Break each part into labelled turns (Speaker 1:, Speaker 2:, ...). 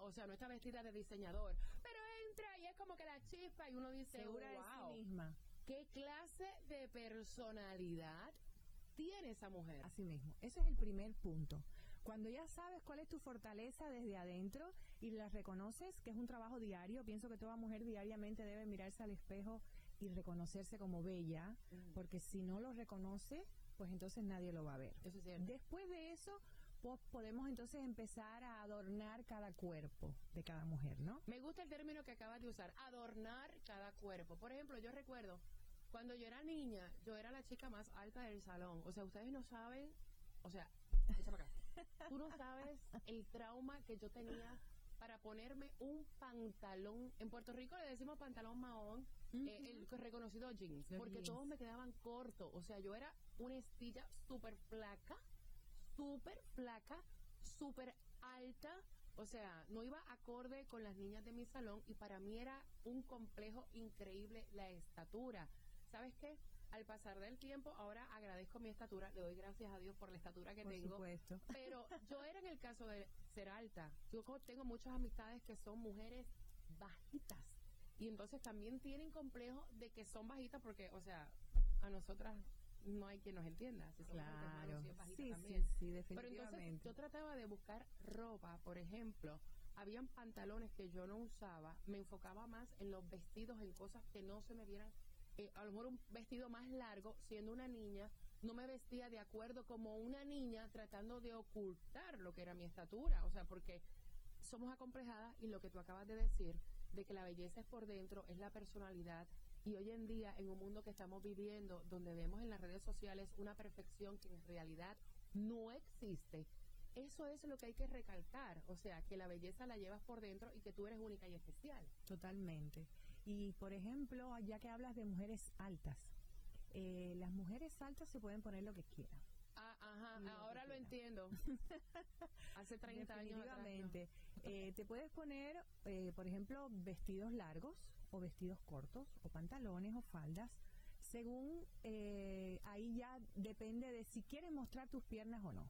Speaker 1: O sea, no está vestida de diseñador, pero entra y es como que la chispa y uno dice,
Speaker 2: Segura de sí misma.
Speaker 1: ¿Qué clase de personalidad tiene esa mujer?
Speaker 2: Así mismo, ese es el primer punto. Cuando ya sabes cuál es tu fortaleza desde adentro y la reconoces, que es un trabajo diario, pienso que toda mujer diariamente debe mirarse al espejo y reconocerse como bella, porque si no lo reconoce, pues entonces nadie lo va a ver.
Speaker 1: Eso es cierto.
Speaker 2: Después de eso, podemos entonces empezar a adornar cada cuerpo de cada mujer, ¿no?
Speaker 1: Me gusta el término que acabas de usar, adornar cada cuerpo. Por ejemplo, yo recuerdo, cuando yo era niña, yo era la chica más alta del salón. O sea, ustedes no saben, o sea, acá. Tú no sabes el trauma que yo tenía para ponerme un pantalón. En Puerto Rico le decimos pantalón mahón, eh, el reconocido jeans, porque todos me quedaban cortos. O sea, yo era una estilla súper flaca súper flaca, súper alta, o sea, no iba acorde con las niñas de mi salón y para mí era un complejo increíble la estatura. ¿Sabes qué? Al pasar del tiempo, ahora agradezco mi estatura, le doy gracias a Dios por la estatura que
Speaker 2: por
Speaker 1: tengo.
Speaker 2: Supuesto.
Speaker 1: Pero yo era en el caso de ser alta. Yo tengo muchas amistades que son mujeres bajitas y entonces también tienen complejo de que son bajitas porque, o sea, a nosotras no hay quien nos entienda.
Speaker 2: claro. sí, sí, definitivamente. Pero entonces
Speaker 1: yo trataba de buscar ropa, por ejemplo, habían pantalones que yo no usaba, me enfocaba más en los vestidos, en cosas que no se me vieran, eh, a lo mejor un vestido más largo, siendo una niña, no me vestía de acuerdo como una niña tratando de ocultar lo que era mi estatura, o sea, porque somos acomplejadas y lo que tú acabas de decir, de que la belleza es por dentro, es la personalidad, y hoy en día, en un mundo que estamos viviendo, donde vemos en las redes sociales una perfección que en realidad no existe, eso es lo que hay que recalcar. O sea, que la belleza la llevas por dentro y que tú eres única y especial.
Speaker 2: Totalmente. Y, por ejemplo, ya que hablas de mujeres altas, eh, las mujeres altas se pueden poner lo que quieran.
Speaker 1: Ah, ajá, ahora lo entiendo. Hace 30 años atrás.
Speaker 2: Eh, te puedes poner, eh, por ejemplo, vestidos largos, o vestidos cortos o pantalones o faldas. Según eh, ahí ya depende de si quieres mostrar tus piernas o no.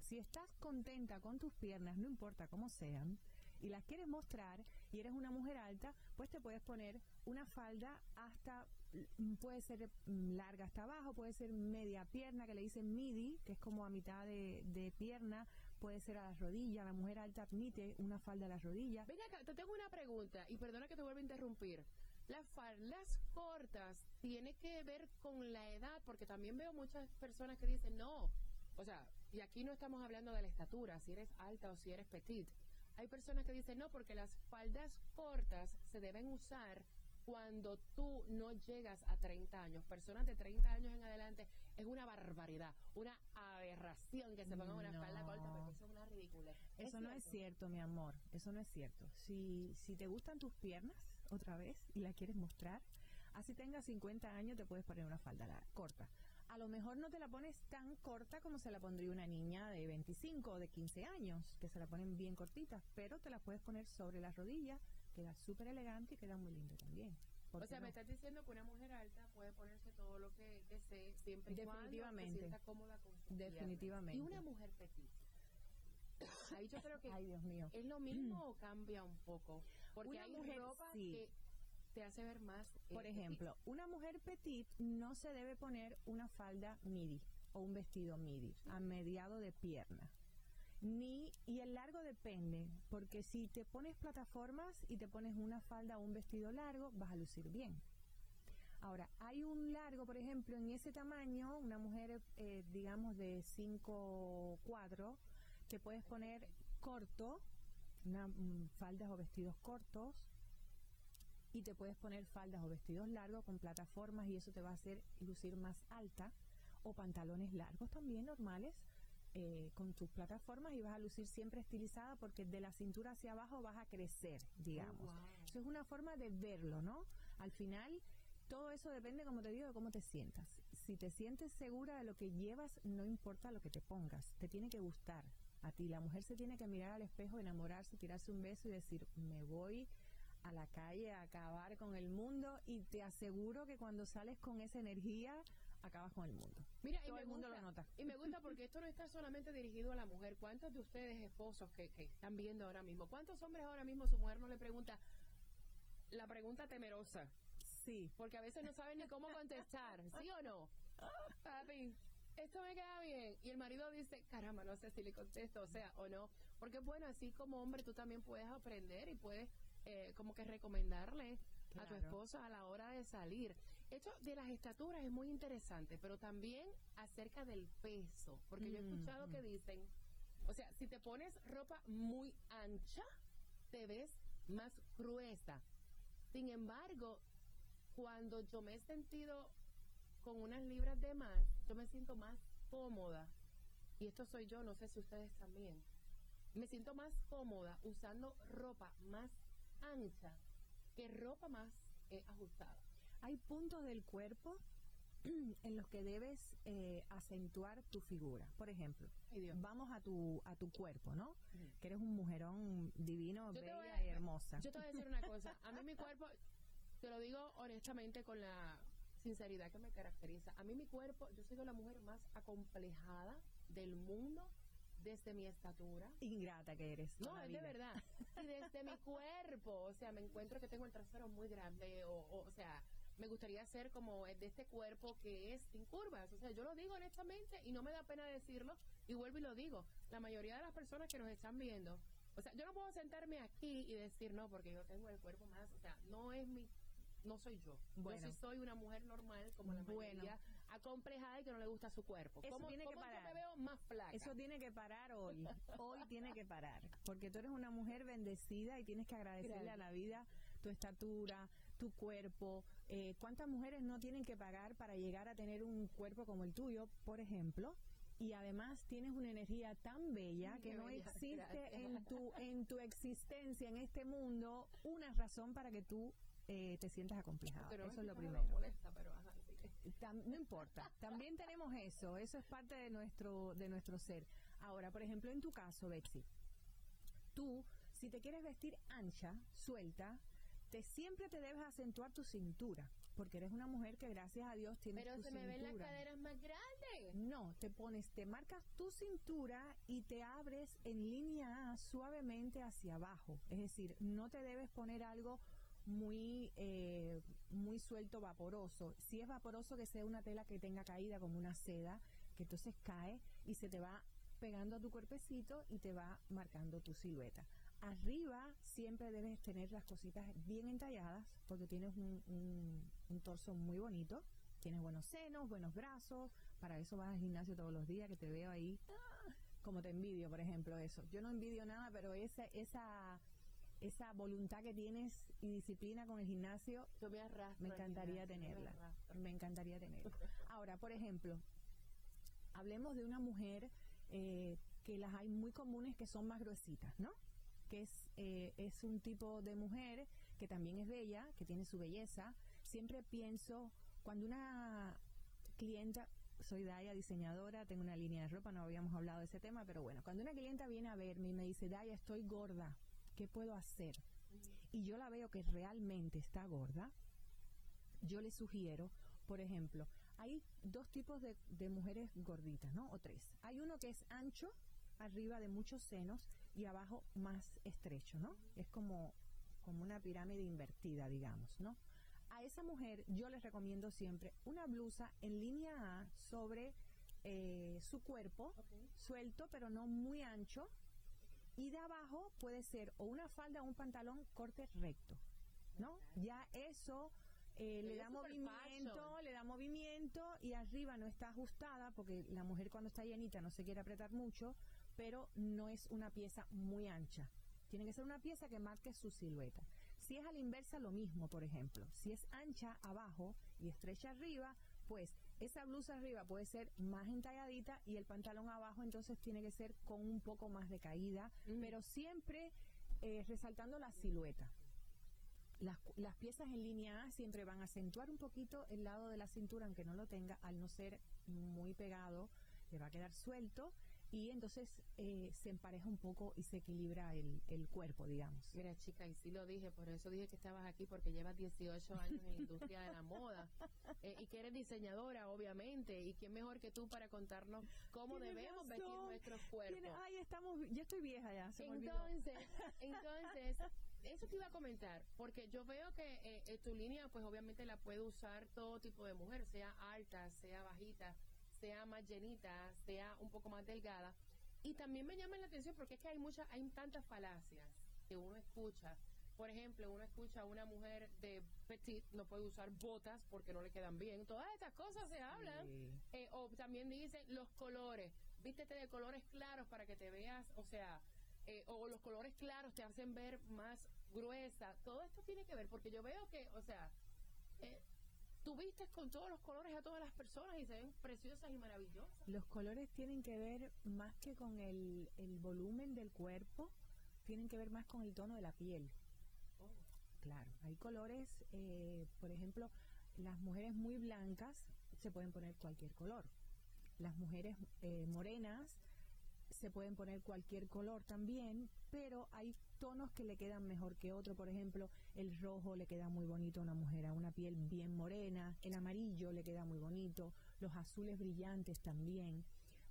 Speaker 2: Si estás contenta con tus piernas, no importa cómo sean, y las quieres mostrar, y eres una mujer alta, pues te puedes poner una falda hasta, puede ser mm, larga hasta abajo, puede ser media pierna, que le dicen midi, que es como a mitad de, pierna, puede ser a las rodillas, la mujer alta admite una falda a las rodillas.
Speaker 1: Ven acá, te tengo una pregunta y perdona que te vuelva a interrumpir. Las faldas cortas tiene que ver con la edad, porque también veo muchas personas que dicen, no, o sea, y aquí no estamos hablando de la estatura, si eres alta o si eres petit. Hay personas que dicen, no, porque las faldas cortas se deben usar cuando tú no llegas a 30 años. Personas de 30 años en adelante es una barbaridad, una aberración que se pongan una falda corta, porque eso es una ridícula.
Speaker 2: Eso no es cierto, mi amor, eso no es cierto. Si, si te gustan tus piernas, otra vez, y las quieres mostrar, así tengas 50 años te puedes poner una falda corta. A lo mejor no te la pones tan corta como se la pondría una niña de 25 o de 15 años, que se la ponen bien cortitas, pero te la puedes poner sobre las rodillas, queda súper elegante y queda muy lindo también. ¿Por
Speaker 1: O sea,
Speaker 2: no?
Speaker 1: me estás diciendo que una mujer alta puede ponerse todo lo que desee siempre y cuando se
Speaker 2: Definitivamente.
Speaker 1: sienta cómoda con piernas.
Speaker 2: Definitivamente.
Speaker 1: Y una mujer petit. Ahí yo creo que
Speaker 2: Ay, Dios mío.
Speaker 1: es lo mismo o cambia un poco. Porque
Speaker 2: Una
Speaker 1: hay
Speaker 2: mujer,
Speaker 1: ropa
Speaker 2: sí.
Speaker 1: que te hace ver más. eh,
Speaker 2: Por
Speaker 1: petit.
Speaker 2: ejemplo, una mujer petit no se debe poner una falda midi o un vestido midi a mediado de pierna. Ni, y el largo depende, porque si te pones plataformas y te pones una falda o un vestido largo, vas a lucir bien. Ahora, hay un largo, por ejemplo, en ese tamaño, una mujer, eh, digamos, de 5'4", te puedes poner corto, una, mm, faldas o vestidos cortos, y te puedes poner faldas o vestidos largos con plataformas y eso te va a hacer lucir más alta o pantalones largos también normales eh, con tus plataformas y vas a lucir siempre estilizada porque de la cintura hacia abajo vas a crecer, digamos.
Speaker 1: wow.
Speaker 2: Eso es una forma de verlo, ¿no? Al final, todo eso depende, como te digo, de cómo te sientas. Si te sientes segura de lo que llevas, no importa lo que te pongas, te tiene que gustar a ti. La mujer se tiene que mirar al espejo, enamorarse, tirarse un beso y decir, me voy a la calle a acabar con el mundo y te aseguro que cuando sales con esa energía, acabas con el mundo.
Speaker 1: Mira, y me
Speaker 2: el mundo
Speaker 1: gusta,
Speaker 2: lo nota.
Speaker 1: Y me gusta porque esto no está solamente dirigido a la mujer. ¿Cuántos de ustedes, esposos que, que están viendo ahora mismo, cuántos hombres ahora mismo su mujer no le pregunta la pregunta temerosa?
Speaker 2: Sí.
Speaker 1: Porque a veces no saben ni cómo contestar, ¿sí o no? Papi, esto me queda bien. Y el marido dice, caramba, no sé si le contesto, o sea, o no. Porque bueno, así como hombre tú también puedes aprender y puedes eh, como que recomendarle a tu esposa a la hora de salir. Esto de las estaturas es muy interesante, pero también acerca del peso. Porque yo he escuchado
Speaker 2: Mm,
Speaker 1: que dicen, o sea, si te pones ropa muy ancha, te ves más gruesa. Sin embargo, cuando yo me he sentido con unas libras de más, yo me siento más cómoda. Y esto soy yo, no sé si ustedes también. Me siento más cómoda usando ropa más ancha que ropa más eh, ajustada.
Speaker 2: Hay puntos del cuerpo en los que debes eh, acentuar tu figura. Por ejemplo,
Speaker 1: Ay,
Speaker 2: vamos a tu a tu cuerpo, ¿no? Que eres un mujerón divino,
Speaker 1: Yo
Speaker 2: bella
Speaker 1: a-
Speaker 2: y hermosa.
Speaker 1: Yo te voy a decir una cosa. A mí mi cuerpo, te lo digo honestamente con la sinceridad que me caracteriza. A mí mi cuerpo, yo soy la mujer más acomplejada del mundo desde mi estatura.
Speaker 2: Ingrata que eres.
Speaker 1: No, es de verdad. Y desde mi cuerpo, o sea, me encuentro que tengo el trasero muy grande, o, o, o sea, me gustaría ser como de este cuerpo que es sin curvas. O sea, yo lo digo honestamente y no me da pena decirlo, y vuelvo y lo digo. La mayoría de las personas que nos están viendo, o sea, yo no puedo sentarme aquí y decir no, porque yo tengo el cuerpo más, o sea, no es mi, no soy yo.
Speaker 2: Bueno.
Speaker 1: Yo sí soy una mujer normal, como la
Speaker 2: Bueno.
Speaker 1: mayoría, acomplejada y que no le gusta su cuerpo.
Speaker 2: Eso
Speaker 1: ¿Cómo,
Speaker 2: tiene que
Speaker 1: yo
Speaker 2: parar.
Speaker 1: me veo más flaca?
Speaker 2: Eso tiene que parar hoy. Hoy tiene que parar. Porque tú eres una mujer bendecida y tienes que agradecerle
Speaker 1: Gracias.
Speaker 2: a la vida tu estatura, tu cuerpo. Eh, ¿Cuántas mujeres no tienen que pagar para llegar a tener un cuerpo como el tuyo, por ejemplo? Y además tienes una energía tan bella que no
Speaker 1: bella,
Speaker 2: existe
Speaker 1: gracias.
Speaker 2: en tu, en tu existencia en este mundo una razón para que tú eh, te sientas acomplejada.
Speaker 1: Pero
Speaker 2: Eso es lo
Speaker 1: me
Speaker 2: primero.
Speaker 1: molesta, pero ajá, sí.
Speaker 2: Tam- no importa, también tenemos eso, eso es parte de nuestro, de nuestro ser. Ahora, por ejemplo, en tu caso, Betsy, tú, si te quieres vestir ancha, suelta, te siempre te debes acentuar tu cintura, porque eres una mujer que gracias a Dios tienes
Speaker 1: Pero
Speaker 2: tu
Speaker 1: se me ven las caderas más grandes.
Speaker 2: No, te pones, te marcas tu cintura y te abres en línea A suavemente hacia abajo. Es decir, no te debes poner algo muy eh, muy suelto, vaporoso. Si es vaporoso, que sea una tela que tenga caída como una seda, que entonces cae y se te va pegando a tu cuerpecito y te va marcando tu silueta. Arriba siempre debes tener las cositas bien entalladas porque tienes un, un- un torso muy bonito, tienes buenos senos, buenos brazos, para eso vas al gimnasio todos los días que te veo ahí, ah, como te envidio, por ejemplo, eso. Yo no envidio nada, pero esa, esa, esa voluntad que tienes y disciplina con el gimnasio,
Speaker 1: Yo me arrastro.
Speaker 2: me encantaría
Speaker 1: gimnasio, me
Speaker 2: tenerla.
Speaker 1: arrastro.
Speaker 2: Me encantaría tenerla. Ahora, por ejemplo, hablemos de una mujer eh, que las hay muy comunes que son más gruesitas, ¿no? Que es, eh, es un tipo de mujer que también es bella, que tiene su belleza. Siempre pienso, cuando una clienta, soy Daya, diseñadora, tengo una línea de ropa, no habíamos hablado de ese tema, pero bueno, cuando una clienta viene a verme y me dice, Daya, estoy gorda, ¿qué puedo hacer? Y yo la veo que realmente está gorda, yo le sugiero, por ejemplo, hay dos tipos de, de mujeres gorditas, ¿no? O tres. Hay uno que es ancho, arriba de muchos senos y abajo más estrecho, ¿no? Es como, como una pirámide invertida, digamos, ¿no? A esa mujer yo les recomiendo siempre una blusa en línea A sobre eh, su cuerpo, suelto pero no muy ancho, y de abajo puede ser o una falda o un pantalón corte recto, ¿no? Ya eso eh, le da movimiento,
Speaker 1: fashion.
Speaker 2: le da movimiento y arriba no está ajustada porque la mujer cuando está llenita no se quiere apretar mucho, pero no es una pieza muy ancha. Tiene que ser una pieza que marque su silueta. Si es a la inversa, lo mismo, por ejemplo. Si es ancha abajo y estrecha arriba, pues esa blusa arriba puede ser más entalladita y el pantalón abajo entonces tiene que ser con un poco más de caída,
Speaker 1: Mm.
Speaker 2: pero siempre eh, resaltando la silueta. Las, las piezas en línea A siempre van a acentuar un poquito el lado de la cintura, aunque no lo tenga, al no ser muy pegado, le va a quedar suelto y entonces eh, se empareja un poco y se equilibra el, el cuerpo, digamos.
Speaker 1: Mira, chica, y sí lo dije, por eso dije que estabas aquí, porque llevas 18 años en la industria de la moda eh, y que eres diseñadora, obviamente. ¿Y quién mejor que tú para contarnos cómo debemos vestir
Speaker 2: razón.
Speaker 1: nuestros cuerpos?
Speaker 2: Ay, estamos, ya estoy vieja ya, se me.
Speaker 1: Entonces, entonces, eso te iba a comentar, porque yo veo que eh, eh, tu línea, pues obviamente la puede usar todo tipo de mujer, sea alta, sea bajita, sea más llenita, sea un poco más delgada. Y también me llama la atención porque es que hay muchas, hay tantas falacias que uno escucha. Por ejemplo, uno escucha a una mujer de petit, no puede usar botas porque no le quedan bien. Todas estas cosas se hablan.
Speaker 2: Sí.
Speaker 1: Eh, o también dicen los colores. Vístete de colores claros para que te veas, o sea, eh, o los colores claros te hacen ver más gruesa. Todo esto tiene que ver, porque yo veo que, o sea, eh, tú vistes con todos los colores a todas las personas y se ven preciosas y maravillosas.
Speaker 2: Los colores tienen que ver más que con el, el volumen del cuerpo, tienen que ver más con el tono de la piel. Claro, hay colores, eh, por ejemplo, las mujeres muy blancas se pueden poner cualquier color. Las mujeres eh, morenas se pueden poner cualquier color también, pero hay tonos que le quedan mejor que otro. Por ejemplo, el rojo le queda muy bonito a una mujer, a una piel bien morena, el amarillo le queda muy bonito, los azules brillantes también.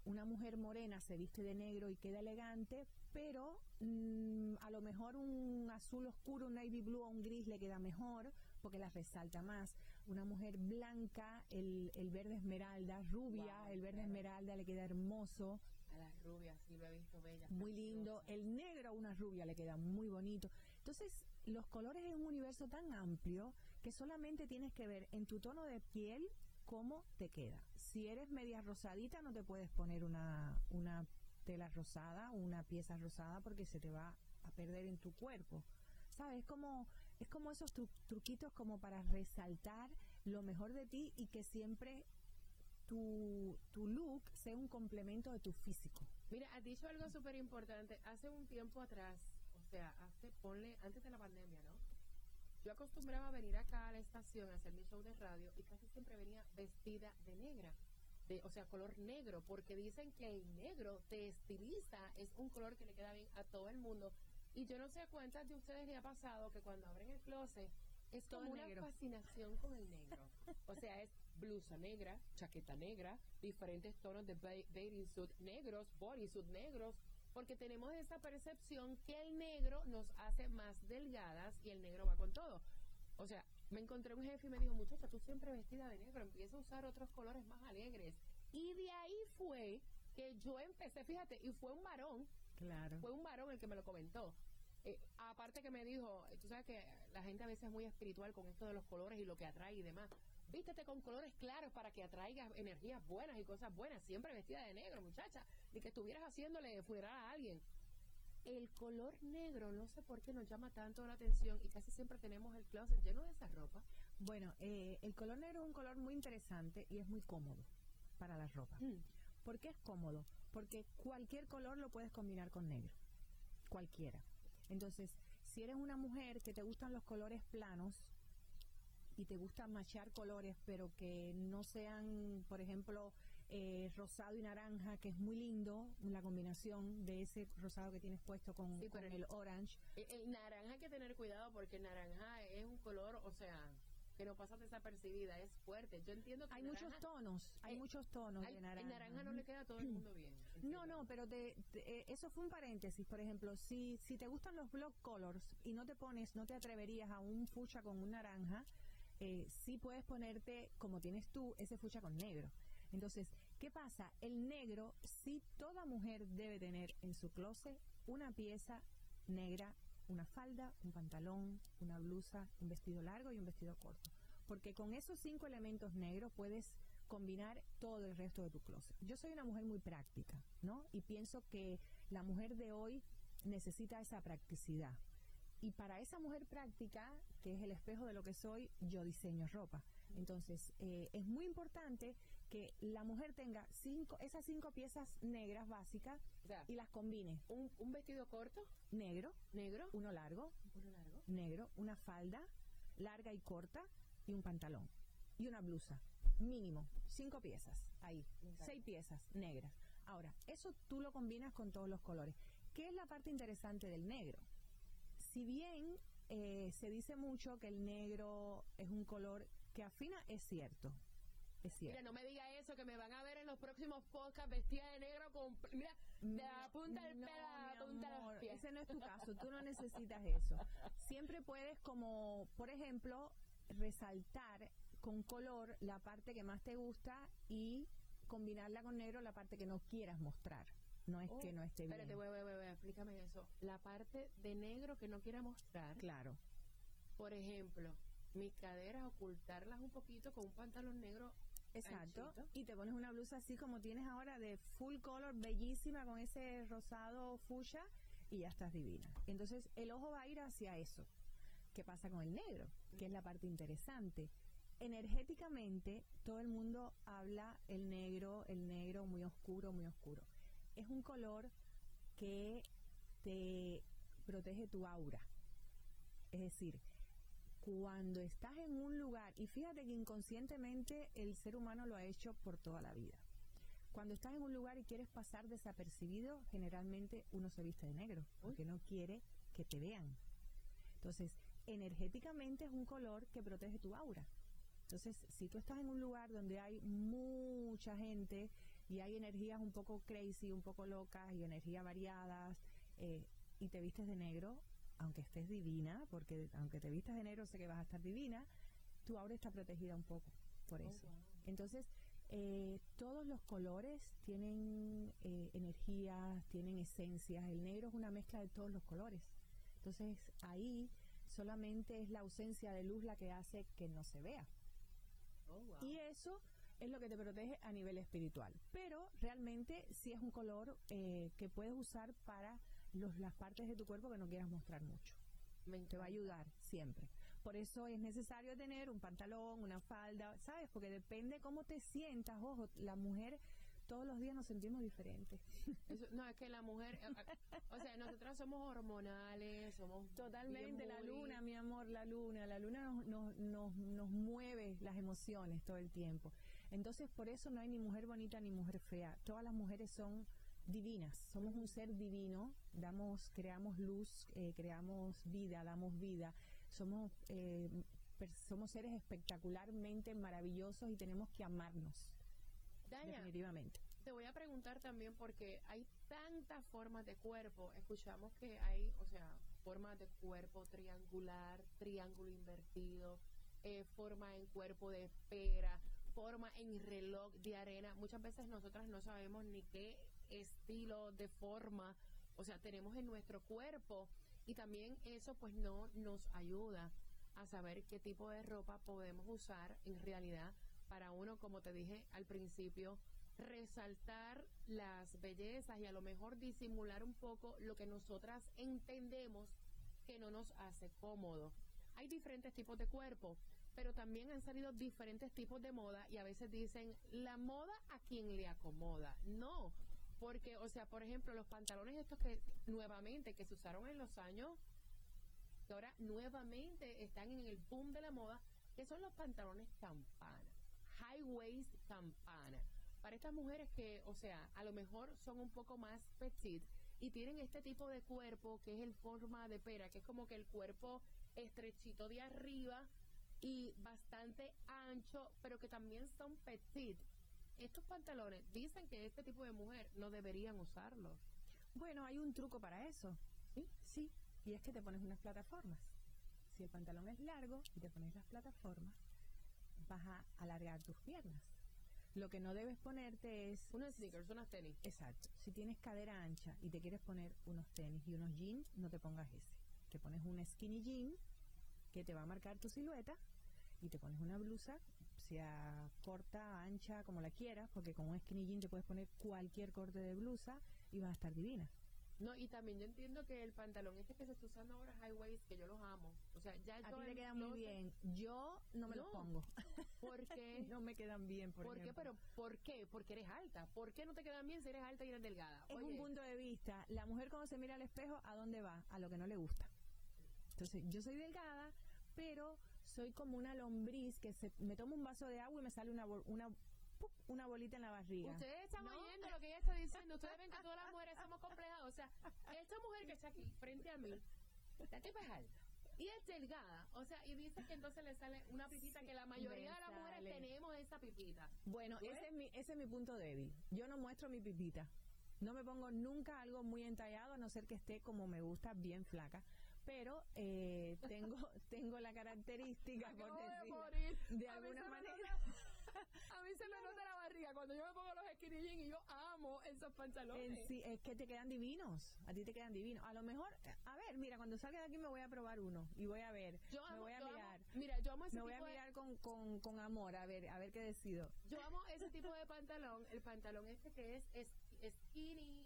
Speaker 2: Una mujer morena se viste de negro y queda elegante, pero mm, a lo mejor un azul oscuro, un navy blue o un gris le queda mejor porque la resalta más. Una mujer blanca, el, el verde esmeralda, rubia,
Speaker 1: Wow,
Speaker 2: el verde
Speaker 1: claro.
Speaker 2: esmeralda le queda hermoso
Speaker 1: A las rubias, sí lo he visto bellas.
Speaker 2: muy lindo. El negro a una rubia le queda muy bonito. Entonces, los colores es un universo tan amplio que solamente tienes que ver en tu tono de piel cómo te queda. Si eres media rosadita, no te puedes poner una, una tela rosada, una pieza rosada, porque se te va a perder en tu cuerpo. ¿Sabes? Es como, es como esos tru- truquitos como para resaltar lo mejor de ti y que siempre tu, tu look sea un complemento de tu físico.
Speaker 1: Mira, has dicho algo súper importante. Hace un tiempo atrás, o sea, hace, ponle, antes de la pandemia, ¿no? Yo acostumbraba a venir acá a la estación a hacer mi show de radio y casi siempre venía vestida de negra. De, o sea, color negro, porque dicen que el negro te estiliza, es un color que le queda bien a todo el mundo. Y yo no sé cuántas de ustedes le ha pasado que cuando abren el closet Es como una
Speaker 2: negro.
Speaker 1: fascinación con el negro. O sea, es blusa negra, chaqueta negra, diferentes tonos de suit negros, bodysuit negros, porque tenemos esa percepción que el negro nos hace más delgadas y el negro va con todo. O sea, me encontré un jefe y me dijo, muchacha, tú siempre vestida de negro, empieza a usar otros colores más alegres. Y de ahí fue que yo empecé, fíjate, y fue un varón
Speaker 2: Claro.
Speaker 1: fue un varón el que me lo comentó. Eh, aparte que me dijo, tú sabes que la gente a veces es muy espiritual con esto de los colores y lo que atrae y demás. Vístete con colores claros para que atraigas energías buenas y cosas buenas, siempre vestida de negro, muchacha, y que estuvieras haciéndole funeral a alguien. El color negro, no sé por qué nos llama tanto la atención y casi siempre tenemos el closet lleno de esa ropa.
Speaker 2: Bueno, eh, el color negro es un color muy interesante y es muy cómodo para la ropa.
Speaker 1: Mm.
Speaker 2: ¿Por qué es cómodo? Porque cualquier color lo puedes combinar con negro. Cualquiera. Entonces, si eres una mujer que te gustan los colores planos y te gusta machar colores, pero que no sean, por ejemplo, eh, rosado y naranja, que es muy lindo, la combinación de ese rosado que tienes puesto con,
Speaker 1: Sí,
Speaker 2: con
Speaker 1: pero
Speaker 2: el orange.
Speaker 1: El, el naranja hay que tener cuidado porque el naranja es un color, o sea, que no pasa desapercibida, es fuerte. Yo entiendo que
Speaker 2: Hay
Speaker 1: el
Speaker 2: muchos
Speaker 1: naranja-
Speaker 2: tonos, hay
Speaker 1: Eh,
Speaker 2: muchos tonos
Speaker 1: Ay,
Speaker 2: de naranja.
Speaker 1: El naranja no le queda a todo el mundo bien.
Speaker 2: No, no, pero te- te- eh, eso fue un paréntesis. Por ejemplo, si, si te gustan los block colors y no te pones, no te atreverías a un fucha con un naranja, eh, sí puedes ponerte, como tienes tú, ese fucha con negro. Entonces, ¿qué pasa? El negro, sí toda mujer debe tener en su closet una pieza negra, una falda, un pantalón, una blusa, un vestido largo y un vestido corto. Porque con esos cinco elementos negros puedes combinar todo el resto de tu closet. Yo soy una mujer muy práctica, ¿no? Y pienso que la mujer de hoy necesita esa practicidad. Y para esa mujer práctica, que es el espejo de lo que soy, yo diseño ropa. Entonces, eh, es muy importante que la mujer tenga cinco, esas cinco piezas negras básicas
Speaker 1: O sea,
Speaker 2: y las combine.
Speaker 1: un, un vestido corto,
Speaker 2: Negro,
Speaker 1: negro,
Speaker 2: uno largo,
Speaker 1: uno largo.
Speaker 2: negro, una falda larga y corta y un pantalón y una blusa. Mínimo, cinco piezas, ahí, seis piezas negras. Ahora, eso tú lo combinas con todos los colores. ¿Qué es la parte interesante del negro? Si bien eh, se dice mucho que el negro es un color que afina, es cierto. Es cierto.
Speaker 1: Mira, no me diga eso, que me van a ver en los próximos podcasts vestida de negro con... Mira, de la punta del
Speaker 2: No,
Speaker 1: pelo a la punta de los
Speaker 2: amor,
Speaker 1: pies.
Speaker 2: Ese no es tu caso, tú no necesitas eso. Siempre puedes como, por ejemplo, resaltar con color la parte que más te gusta y combinarla con negro la parte que no quieras mostrar. No es
Speaker 1: Oh,
Speaker 2: que no esté bien.
Speaker 1: Espérate, voy, voy, voy, voy, explícame eso. La parte de negro que no quiera mostrar,
Speaker 2: Claro.
Speaker 1: por ejemplo, mis caderas, ocultarlas un poquito con un pantalón negro.
Speaker 2: Exacto.
Speaker 1: Anchito.
Speaker 2: Y te pones una blusa así como tienes ahora de full color, bellísima, con ese rosado fuchsia y ya estás divina. Entonces el ojo va a ir hacia eso. ¿Qué pasa con el negro? Que es la parte interesante. Energéticamente, todo el mundo habla el negro, el negro muy oscuro, muy oscuro. Es un color que te protege tu aura. Es decir, cuando estás en un lugar, y fíjate que inconscientemente el ser humano lo ha hecho por toda la vida. Cuando estás en un lugar y quieres pasar desapercibido, generalmente uno se viste de negro, porque no quiere que te vean. Entonces, energéticamente es un color que protege tu aura. Entonces, si tú estás en un lugar donde hay mucha gente y hay energías un poco crazy, un poco locas y energías variadas, eh, y te vistes de negro, aunque estés divina, porque aunque te vistas de negro sé que vas a estar divina, tu aura está protegida un poco por
Speaker 1: Oh,
Speaker 2: eso.
Speaker 1: wow.
Speaker 2: Entonces, eh, todos los colores tienen eh, energías, tienen esencias. El negro es una mezcla de todos los colores. Entonces, ahí solamente es la ausencia de luz la que hace que no se vea.
Speaker 1: Oh, wow.
Speaker 2: Y eso es lo que te protege a nivel espiritual. Pero realmente sí es un color eh, que puedes usar para los, las partes de tu cuerpo que no quieras mostrar mucho. Te va a ayudar siempre. Por eso es necesario tener un pantalón, una falda, ¿sabes? Porque depende cómo te sientas. Ojo, la mujer todos los días nos sentimos diferentes.
Speaker 1: Eso- no, es que la mujer, eh, eh, o sea, nosotras somos hormonales, somos
Speaker 2: Totalmente, la luna, mi amor, la luna. La luna nos, nos, nos, nos mueve las emociones todo el tiempo. Entonces, por eso no hay ni mujer bonita ni mujer fea. Todas las mujeres son divinas. Somos un ser divino. Damos, creamos luz, eh, creamos vida, damos vida. Somos eh, somos seres espectacularmente maravillosos y tenemos que amarnos. Definitivamente.
Speaker 1: te voy a preguntar también porque hay tantas formas de cuerpo. Escuchamos que hay, o sea, formas de cuerpo triangular, triángulo invertido, eh, forma en cuerpo de pera, forma en reloj de arena. Muchas veces nosotras no sabemos ni qué estilo de forma, o sea, tenemos en nuestro cuerpo y también eso pues no nos ayuda a saber qué tipo de ropa podemos usar en realidad para uno, como te dije al principio, resaltar las bellezas y a lo mejor disimular un poco lo que nosotras entendemos que no nos hace cómodo. Hay diferentes tipos de cuerpo, pero también han salido diferentes tipos de moda y a veces dicen la moda a quien le acomoda. No, porque, o sea, por ejemplo, los pantalones estos que nuevamente que se usaron en los años que ahora nuevamente están en el boom de la moda, que son los pantalones campana, high waist campana. Para estas mujeres que, o sea, a lo mejor son un poco más petit y tienen este tipo de cuerpo que es el forma de pera, que es como que el cuerpo estrechito de arriba y bastante ancho, pero que también son petit. Estos pantalones dicen que este tipo de mujer no deberían usarlos.
Speaker 2: Bueno, hay un truco para eso.
Speaker 1: ¿Sí?
Speaker 2: Sí, y es que te pones unas plataformas. Si el pantalón es largo y te pones las plataformas, vas a alargar tus piernas. Lo que no debes ponerte es...
Speaker 1: Unos sneakers, unas tenis.
Speaker 2: Exacto. Si tienes cadera ancha y te quieres poner unos tenis y unos jeans, no te pongas ese. Te pones un skinny jean que te va a marcar tu silueta y te pones una blusa, sea corta, ancha, como la quieras, porque con un skinny jean te puedes poner cualquier corte de blusa y vas a estar divina.
Speaker 1: No, y también yo entiendo que el pantalón este que se está usando ahora, high waist, que yo los amo. O sea, ya
Speaker 2: A
Speaker 1: yo
Speaker 2: ti te quedan muy bien. Yo no me los
Speaker 1: No.
Speaker 2: pongo.
Speaker 1: ¿Por qué?
Speaker 2: no me quedan bien, por,
Speaker 1: ¿Por qué? Pero ¿por qué? Porque eres alta. ¿Por qué no te quedan bien si eres alta y eres delgada?
Speaker 2: Es
Speaker 1: Oye,
Speaker 2: un punto de vista. La mujer cuando se mira al espejo, ¿a dónde va? A lo que no le gusta. Entonces, yo soy delgada, pero soy como una lombriz que se, me tomo un vaso de agua y me sale una, una, una bolita en la barriga.
Speaker 1: Ustedes están
Speaker 2: ¿No?
Speaker 1: oyendo lo que ella está diciendo. Ustedes ven que todas las mujeres somos complejas. O sea, esta mujer que está aquí frente a mí, la tipa es alta. Y es delgada. O sea, y dice que entonces le sale una pipita que la mayoría de las mujeres tenemos esa pipita.
Speaker 2: Bueno,
Speaker 1: ¿Tú
Speaker 2: ese
Speaker 1: ves?
Speaker 2: es, mi, ese es mi punto débil. Yo no muestro mi pipita. No me pongo nunca algo muy entallado, a no ser que esté como me gusta, bien flaca. Pero eh, tengo, tengo la característica, por
Speaker 1: Acabo de
Speaker 2: de alguna
Speaker 1: me
Speaker 2: manera.
Speaker 1: A mí se me nota la barriga cuando yo me pongo los skinny jeans y yo amo esos pantalones.
Speaker 2: Sí, es que te quedan divinos. A ti te quedan divinos. A lo mejor, a ver, mira, cuando salga de aquí me voy a probar uno y voy a ver.
Speaker 1: Yo
Speaker 2: me
Speaker 1: amo,
Speaker 2: voy a
Speaker 1: amo-
Speaker 2: mirar.
Speaker 1: mira, yo amo ese
Speaker 2: Me voy a
Speaker 1: de-
Speaker 2: mirar con, con, con amor, a ver, a ver qué decido.
Speaker 1: Yo amo ese tipo de pantalón, el pantalón este que es, es skinny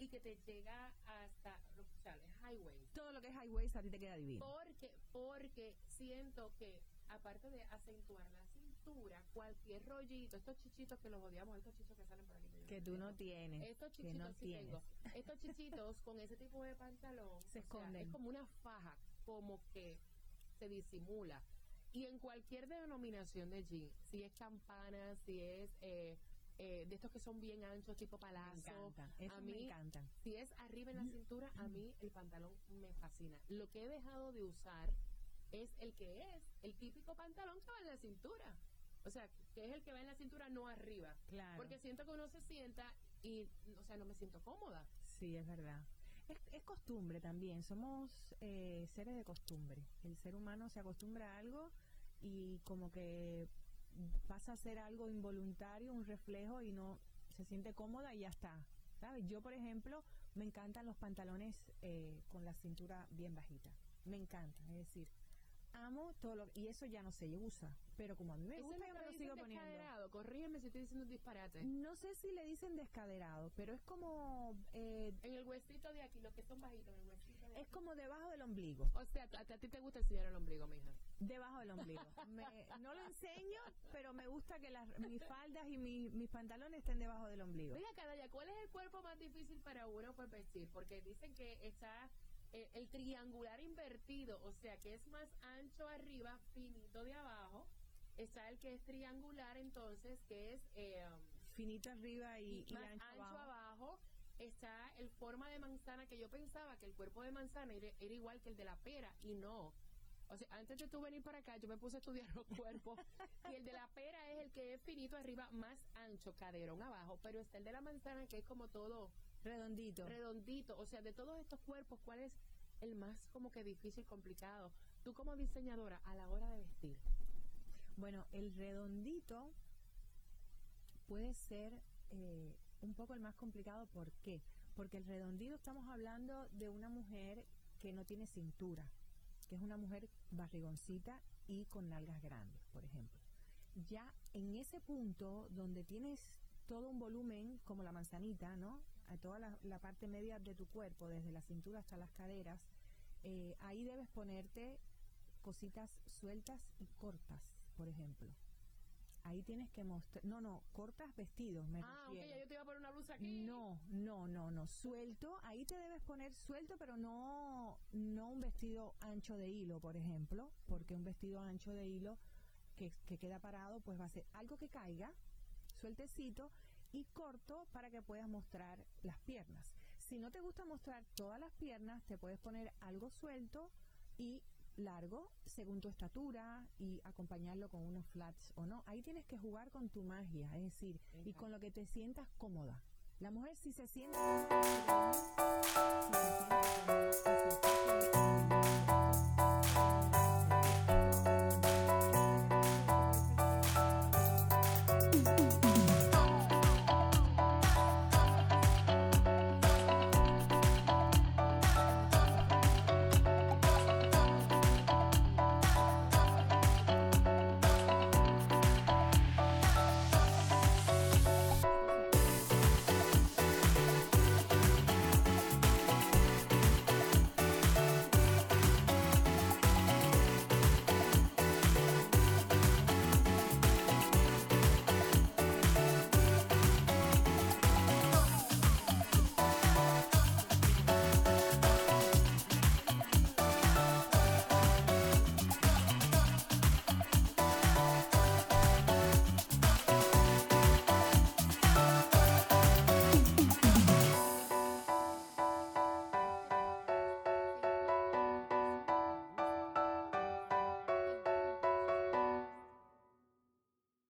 Speaker 1: y que te llega hasta, o sea, el high waist.
Speaker 2: Todo lo que es high waist a ti te queda divino.
Speaker 1: Porque, porque siento que, aparte de acentuar la cintura, cualquier rollito, estos chichitos que los odiamos, estos chichos que salen por aquí.
Speaker 2: Que tú no tienes.
Speaker 1: Estos
Speaker 2: que
Speaker 1: chichitos
Speaker 2: no
Speaker 1: sí
Speaker 2: tienes.
Speaker 1: tengo. Estos chichitos con ese tipo de pantalón
Speaker 2: Se
Speaker 1: o sea,
Speaker 2: esconden.
Speaker 1: es como una faja, como que se disimula. Y en cualquier denominación de jean, si es campana, si es eh, eh, de estos que son bien anchos, tipo
Speaker 2: Me
Speaker 1: palazo, a
Speaker 2: me
Speaker 1: mí,
Speaker 2: encantan.
Speaker 1: si es arriba en la cintura, a mí el pantalón me fascina. Lo que he dejado de usar es el que es el típico pantalón que va en la cintura. O sea, que es el que va en la cintura, no arriba.
Speaker 2: Claro.
Speaker 1: Porque siento que uno se sienta y, o sea, no me siento cómoda.
Speaker 2: Sí, es verdad. Es, es costumbre también, somos eh, seres de costumbre. El ser humano se acostumbra a algo y como que pasa a ser algo involuntario, un reflejo y no se siente cómoda y ya está. ¿Sabes? Yo, por ejemplo, me encantan los pantalones eh, con la cintura bien bajita. Me encantan, es decir, amo todo lo y eso ya no se usa, pero como a mí me gusta, yo me lo sigo poniendo.
Speaker 1: descaderado. Corrígeme si estoy diciendo un disparate.
Speaker 2: No sé si le dicen descaderado, pero es como eh,
Speaker 1: En el huesito de aquí, los que son bajitos, en el huesito de
Speaker 2: es
Speaker 1: aquí.
Speaker 2: como debajo del ombligo.
Speaker 1: O sea, a, a ti te gusta enseñar el ombligo, mija.
Speaker 2: Debajo del ombligo. Me- no lo enseño, pero me gusta que las, mis faldas y mi- mis pantalones estén debajo del ombligo.
Speaker 1: Mira, Cadalla, ¿cuál es el cuerpo más difícil para uno pues vestir? Porque dicen que está eh, el triangular invertido, o sea, que es más ancho arriba, finito de abajo. Está el que es triangular, entonces, que es eh,
Speaker 2: Finito arriba y, y
Speaker 1: más
Speaker 2: ancho,
Speaker 1: ancho
Speaker 2: abajo.
Speaker 1: abajo. Está el forma de manzana, que yo pensaba que el cuerpo de manzana era, era igual que el de la pera, y no. O sea, antes de tú venir para acá, yo me puse a estudiar los cuerpos. y el de la pera es el que es finito arriba, más ancho, caderón abajo. Pero está el de la manzana que es como todo
Speaker 2: Redondito.
Speaker 1: redondito. O sea, de todos estos cuerpos, ¿cuál es el más como que difícil, complicado? Tú como diseñadora, a la hora de vestir.
Speaker 2: Bueno, el redondito puede ser eh, un poco el más complicado. ¿Por qué? Porque el redondito estamos hablando de una mujer que no tiene cintura, que es una mujer barrigoncita y con nalgas grandes, por ejemplo. Ya en ese punto donde tienes todo un volumen, como la manzanita, ¿no? A toda la, parte media de tu cuerpo, desde la cintura hasta las caderas, eh, ahí debes ponerte cositas sueltas y cortas, por ejemplo. Ahí tienes que mostrar, no, no, cortas vestidos, me
Speaker 1: Ah,
Speaker 2: refiero.
Speaker 1: yo te iba a poner una blusa aquí.
Speaker 2: No, no, no, no, suelto, ahí te debes poner suelto, pero no, no un vestido ancho de hilo, por ejemplo, porque un vestido ancho de hilo que, que queda parado, pues va a ser algo que caiga, sueltecito y corto para que puedas mostrar las piernas. Si no te gusta mostrar todas las piernas, te puedes poner algo suelto y largo según tu estatura y acompañarlo con unos flats o no. Ahí tienes que jugar con tu magia, es decir, y con lo que te sientas cómoda. La mujer si se siente cómoda, si se siente cómoda, si se siente